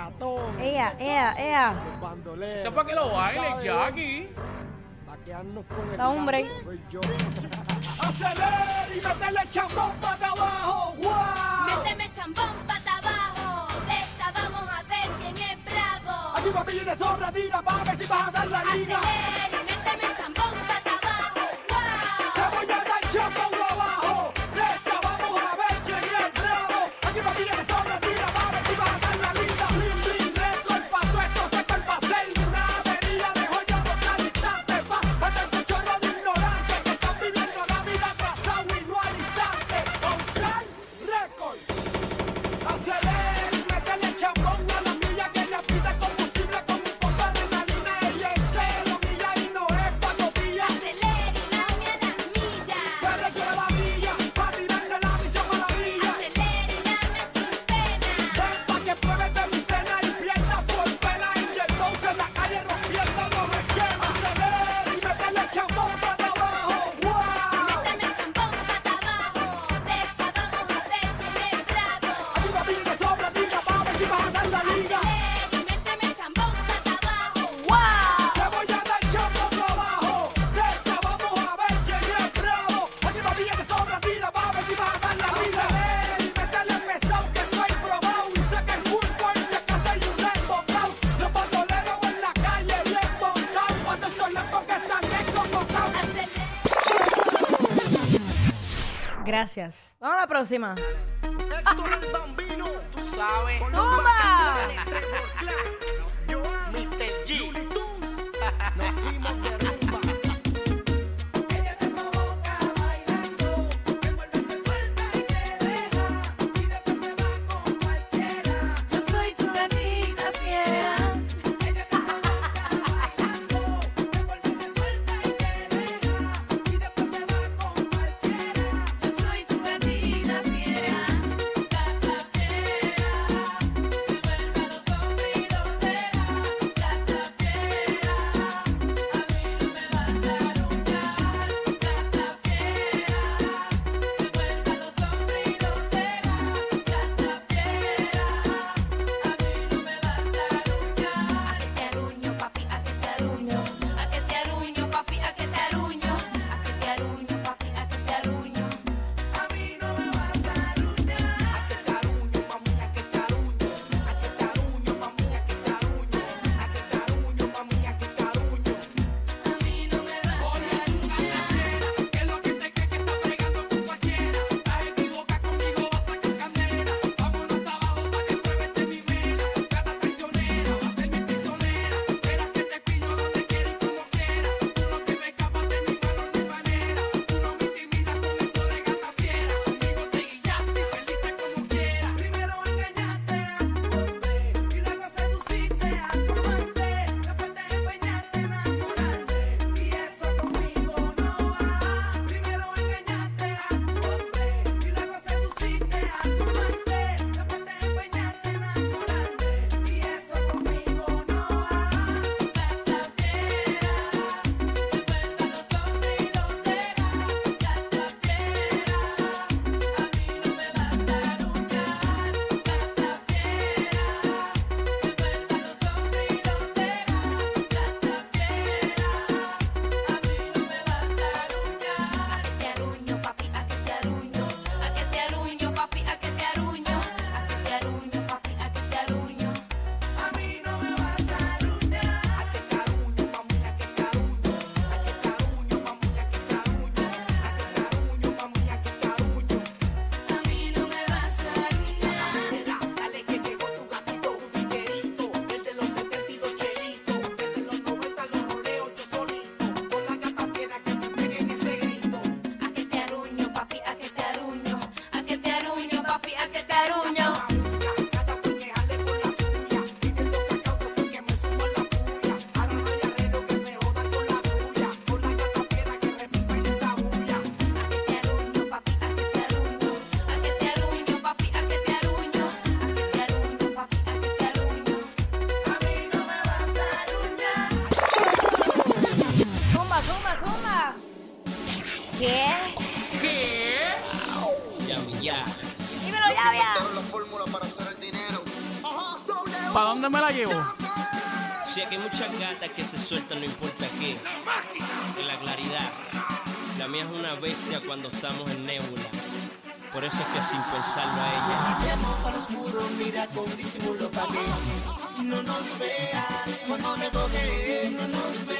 reggaetón. Ea, ea, ea. Los bandoleros. Esto para que lo baile, Jackie. Para con el hombre. Gato, soy yo. Acelera y métele chambón para abajo. ¡Wow! Méteme chambón para abajo. Esta vamos a ver quién es bravo. Aquí papilla de sobra, tira, para ver si vas a dar la liga. Acelera. Gracias. Vamos a la próxima. Llevo? Si aquí hay muchas gatas que se sueltan, no importa qué. En la claridad. La mía es una bestia cuando estamos en nébula. Por eso es que sin pensarlo a ella. Llamo para oscuro, mira con disimulo pa' que no nos vean. Cuando te toque, no nos vean.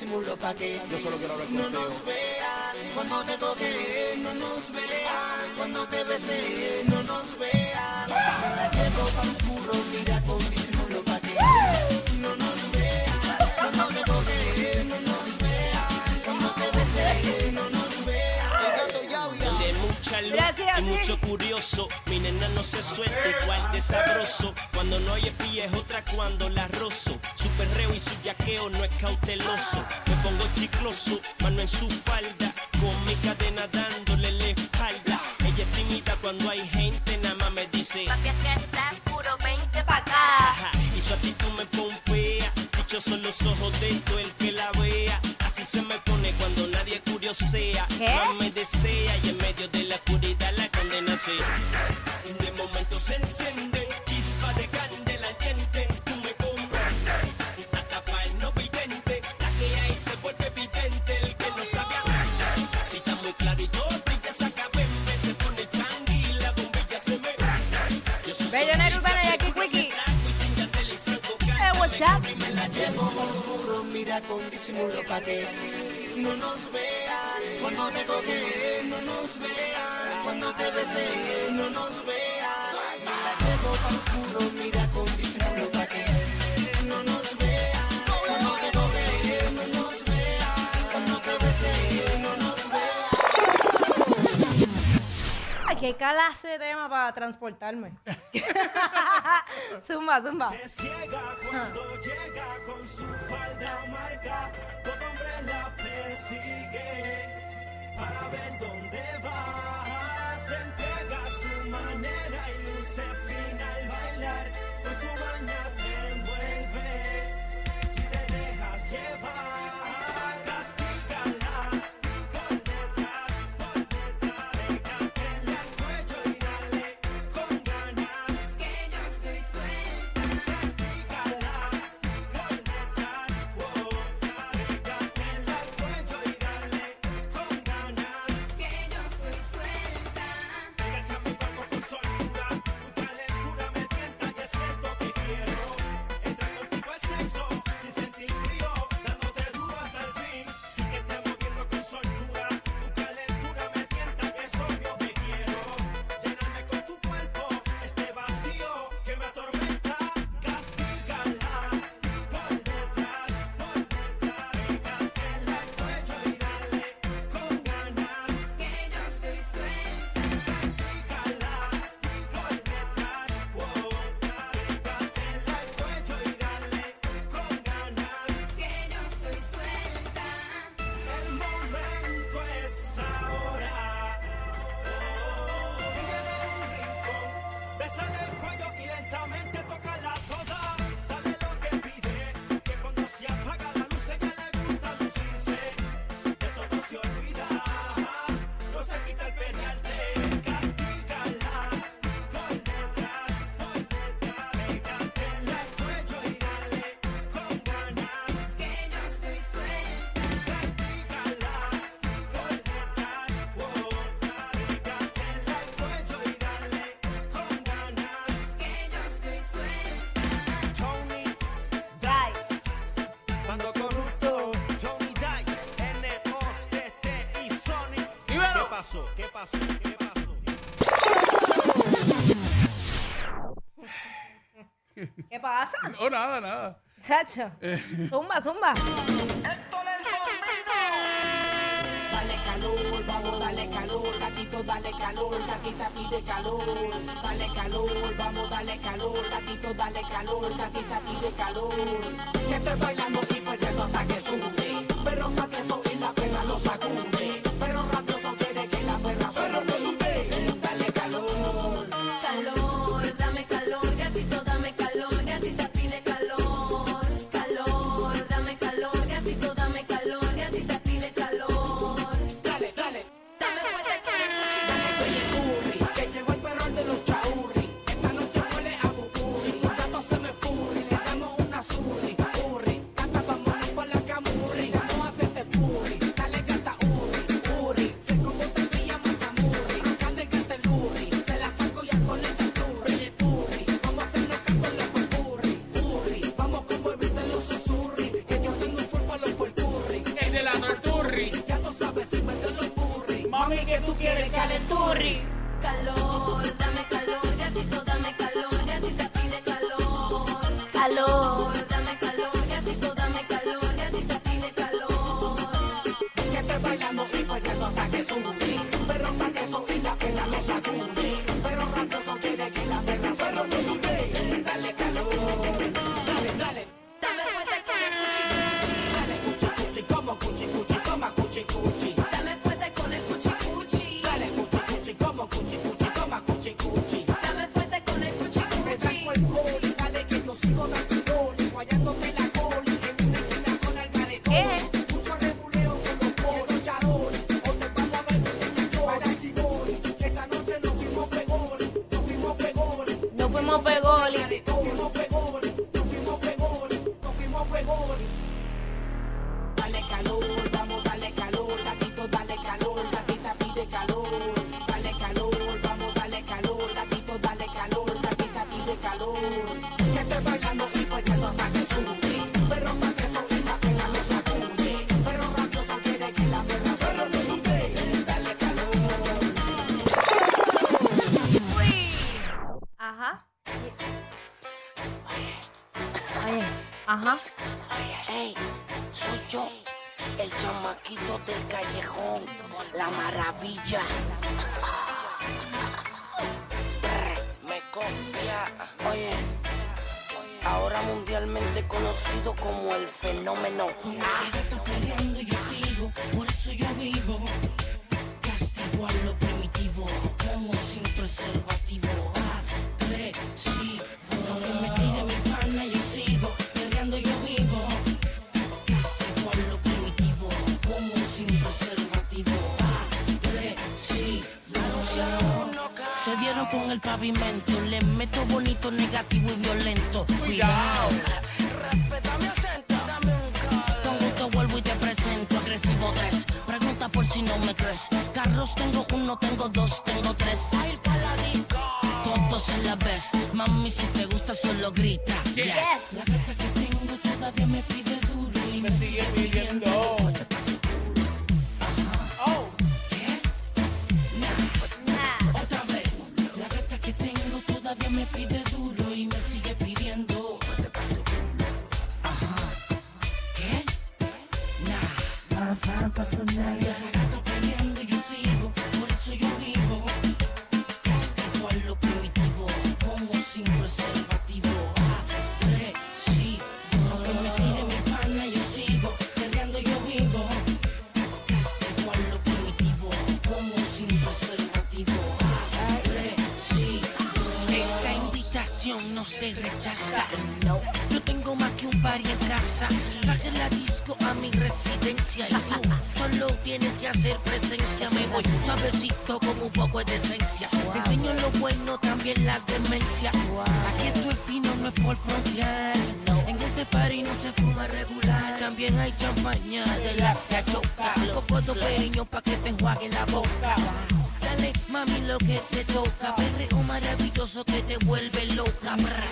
Disimulo pa' que Yo solo quiero hablar no nos vean. Cuando te toque, no nos vean. Cuando te bese, no nos vean. La llevo para oscuro, mira con disimulo y mucho curioso. Mi nena no se suelta igual de sabroso. Cuando no hay espía es otra cuando la rozo. Su perreo y su yaqueo no es cauteloso. Me pongo chicloso, mano en su falda. Con mi cadena dándole la espalda. Ella es tímida cuando hay gente, nada más me dice. Papi, acá está puro 20 pa' acá. Ajá, y su actitud me pompea. Dichosos los ojos de todo el que la vea. Así se me pone cuando nadie curiosea. ¿Qué? Más me desea y en medio de la oscuridad la condena se. De momento se enciende, chispa de candela con disimulo pa' que no nos vean. Cuando te toque, no nos vean. Cuando te bese, no nos vean. La llevo para oscuro, mira Ay, qué clase de tema para transportarme. zumba, zumba. ciega cuando llega con su falda marca. Todo hombre la persigue para ver dónde va. Se entrega a su manera y luce fina al bailar. Pues su baña pasó? ¿Qué pasó? ¿Qué pasó? ¿Qué pasa? No, nada, nada. Chacho. Eh. Zumba, zumba. El Dale calor, vamos, dale calor, gatito, dale calor, gatita pide calor. Dale calor, vamos, dale calor, gatito, dale calor, gatita pide calor. Que estés bailando y perdiendo hasta que sube, pero hasta que eso la pena lo sacude. calor, dame calor, gatito, dame calor, gatito tiene calor. Que te bailamos y bailando hasta que sumamos, pero para que eso y la pena lo sacudí, pero raptoso quiere que la perra en el pavimento. Le meto bonito, negativo y violento. Cuidado. Respeta mi acento. Dame un call. Con gusto vuelvo y te presento. Agresivo 3. Pregunta por si no me crees. Carros tengo uno, tengo dos, tengo tres. Ay, paladico. Todos en la vez. Mami, si te gusta, solo grita. Yes. yes. La gata que tengo todavía me pide duro y me, me sigue pidiendo. pidiendo. from now. mucha de la cachoca. Poco de periño pa' que te enjuague la boca. Dale, mami, lo que te toca. Perreo maravilloso que te vuelve loca. Brr.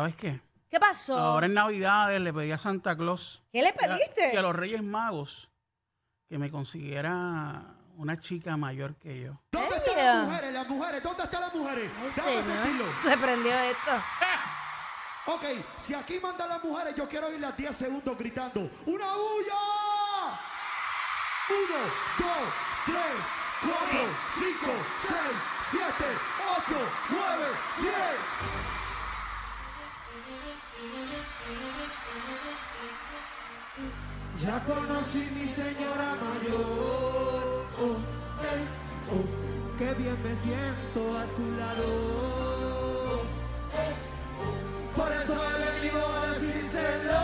¿sabes qué? ¿Qué pasó? Ahora en Navidades le pedí a Santa Claus. ¿Qué le pediste? Y a, los Reyes Magos que me consiguiera una chica mayor que yo. ¿Dónde están las mujeres? Las mujeres, ¿dónde están las mujeres? Ay, señor. Se prendió esto. Eh. Ok, si aquí mandan las mujeres, yo quiero ir las 10 segundos gritando. ¡Una huya! Uno, dos, tres, cuatro, cinco, seis, siete, ocho, nueve, diez. Ya conocí mi señora mayor, oh, qué bien me siento a su lado. Por eso he venido a decírselo,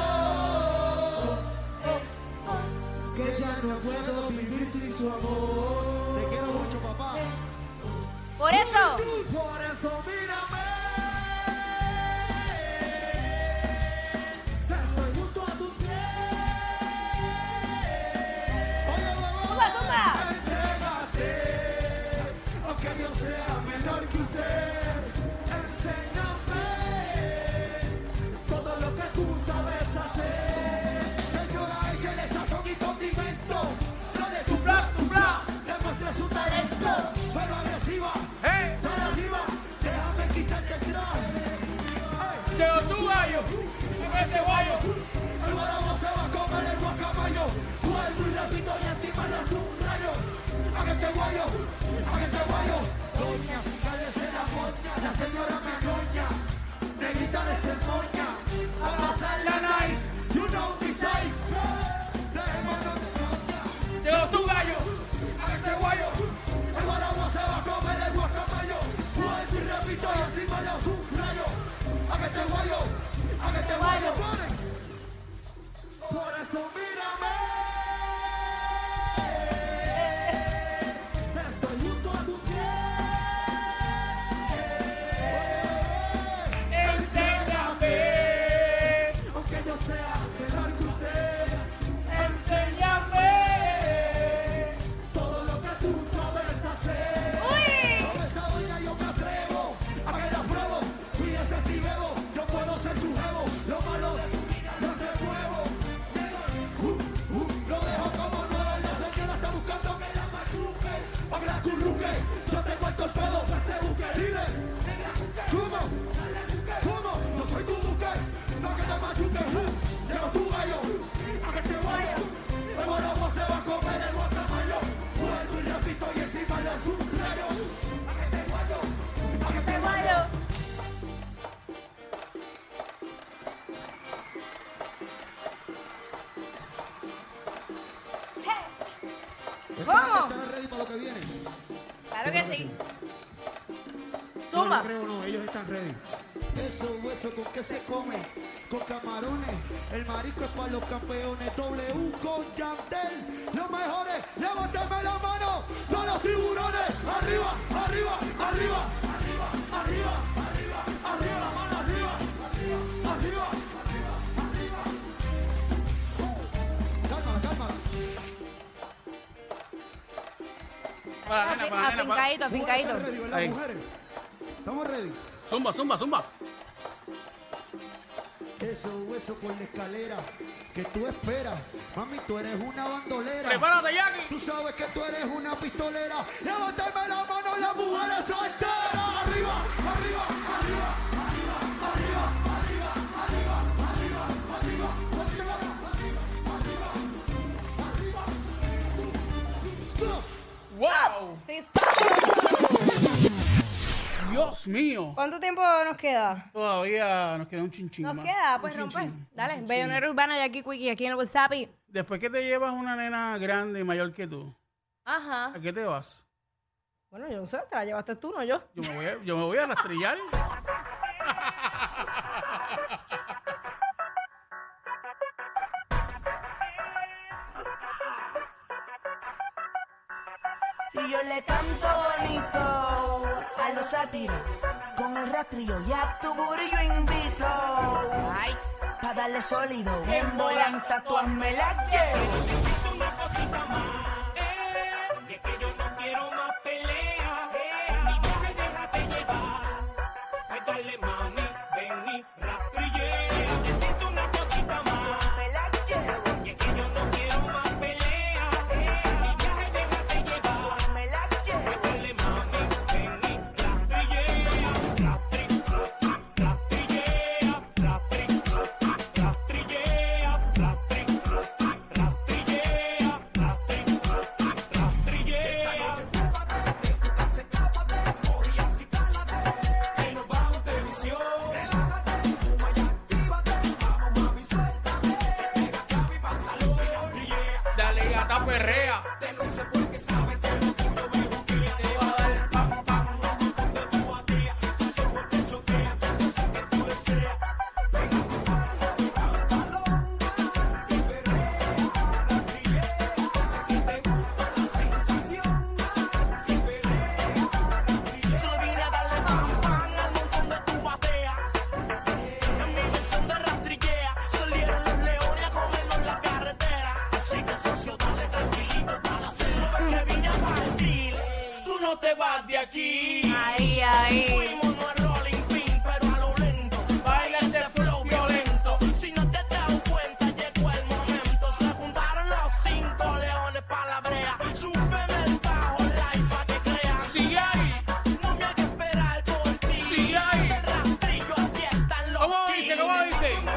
que ya no puedo vivir sin su amor. Te quiero mucho, papá. Por eso. Por eso Claro que sí. Suma. No, creo no, ellos están ready. Eso, hueso, ¿con qué se come? Con camarones. El marisco es para los campeones. W con Yandel. Los mejores. Levántame la mano. Son los tiburones. Arriba, arriba, arriba. Afincadito, afincadito. Estamos ready. Zumba, zumba, zumba. Eso, eso por la escalera que tú esperas. Mami, tú eres una bandolera. Prepárate, Jackie. Tú sabes que tú eres una pistolera. Levántame la mano, las mujeres solteras. Arriba, arriba, arriba. ¡Wow! Sí. Dios mío. ¿Cuánto tiempo nos queda? Todavía nos queda un chinchín. Nos queda, pues Un rompe. chinchín. Dale, Bellonera Urbana y aquí Quickie, aquí en el WhatsApp. y- Después que te llevas una nena grande y mayor que tú, Ajá. ¿a qué te vas? Bueno, yo no sé, te la llevaste tú, no yo. Yo me voy a, yo me voy a rastrillar. Yo le canto bonito a los sátiros. Con el rastrillo y a tu burillo invito. Ay, pa' darle sólido. En volanta tú hazme la que. Necesito una cosita más.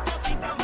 never seen no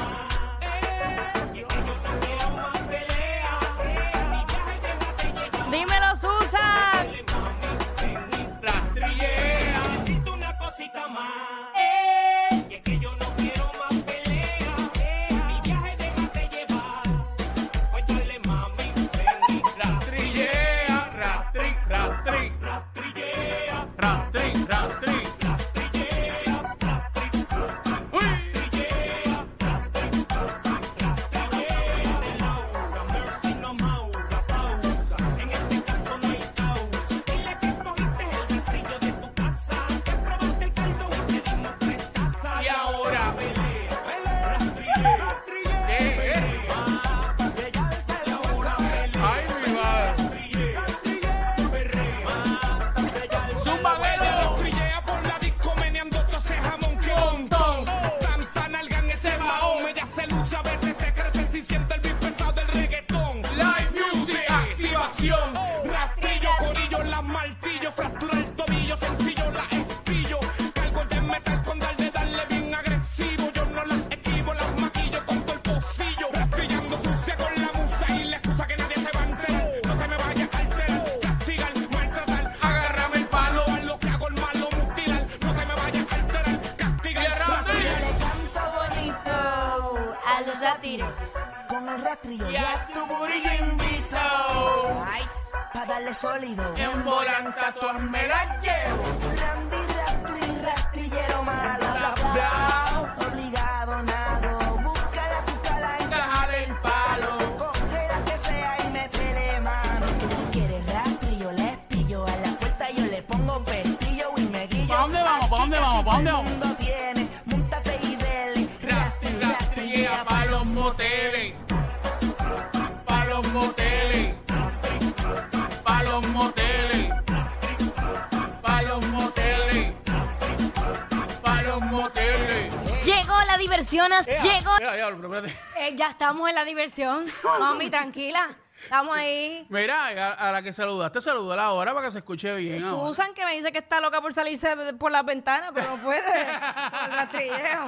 Eh, ya, estamos en la diversión. Mami, tranquila. Estamos ahí. Mira, a, la que saludaste, saluda la hora para que se escuche bien. ahora. Susan, que me dice que está loca por salirse por las ventanas, pero no puede. Por el rastrilleo.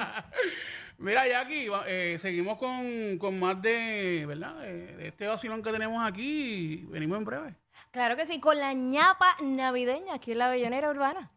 Mira, Jackie, eh, seguimos con, con más de, ¿verdad? De, este vacilón que tenemos aquí. Venimos en breve. Claro que sí, con la ñapa navideña aquí en la Bellonera Urbana.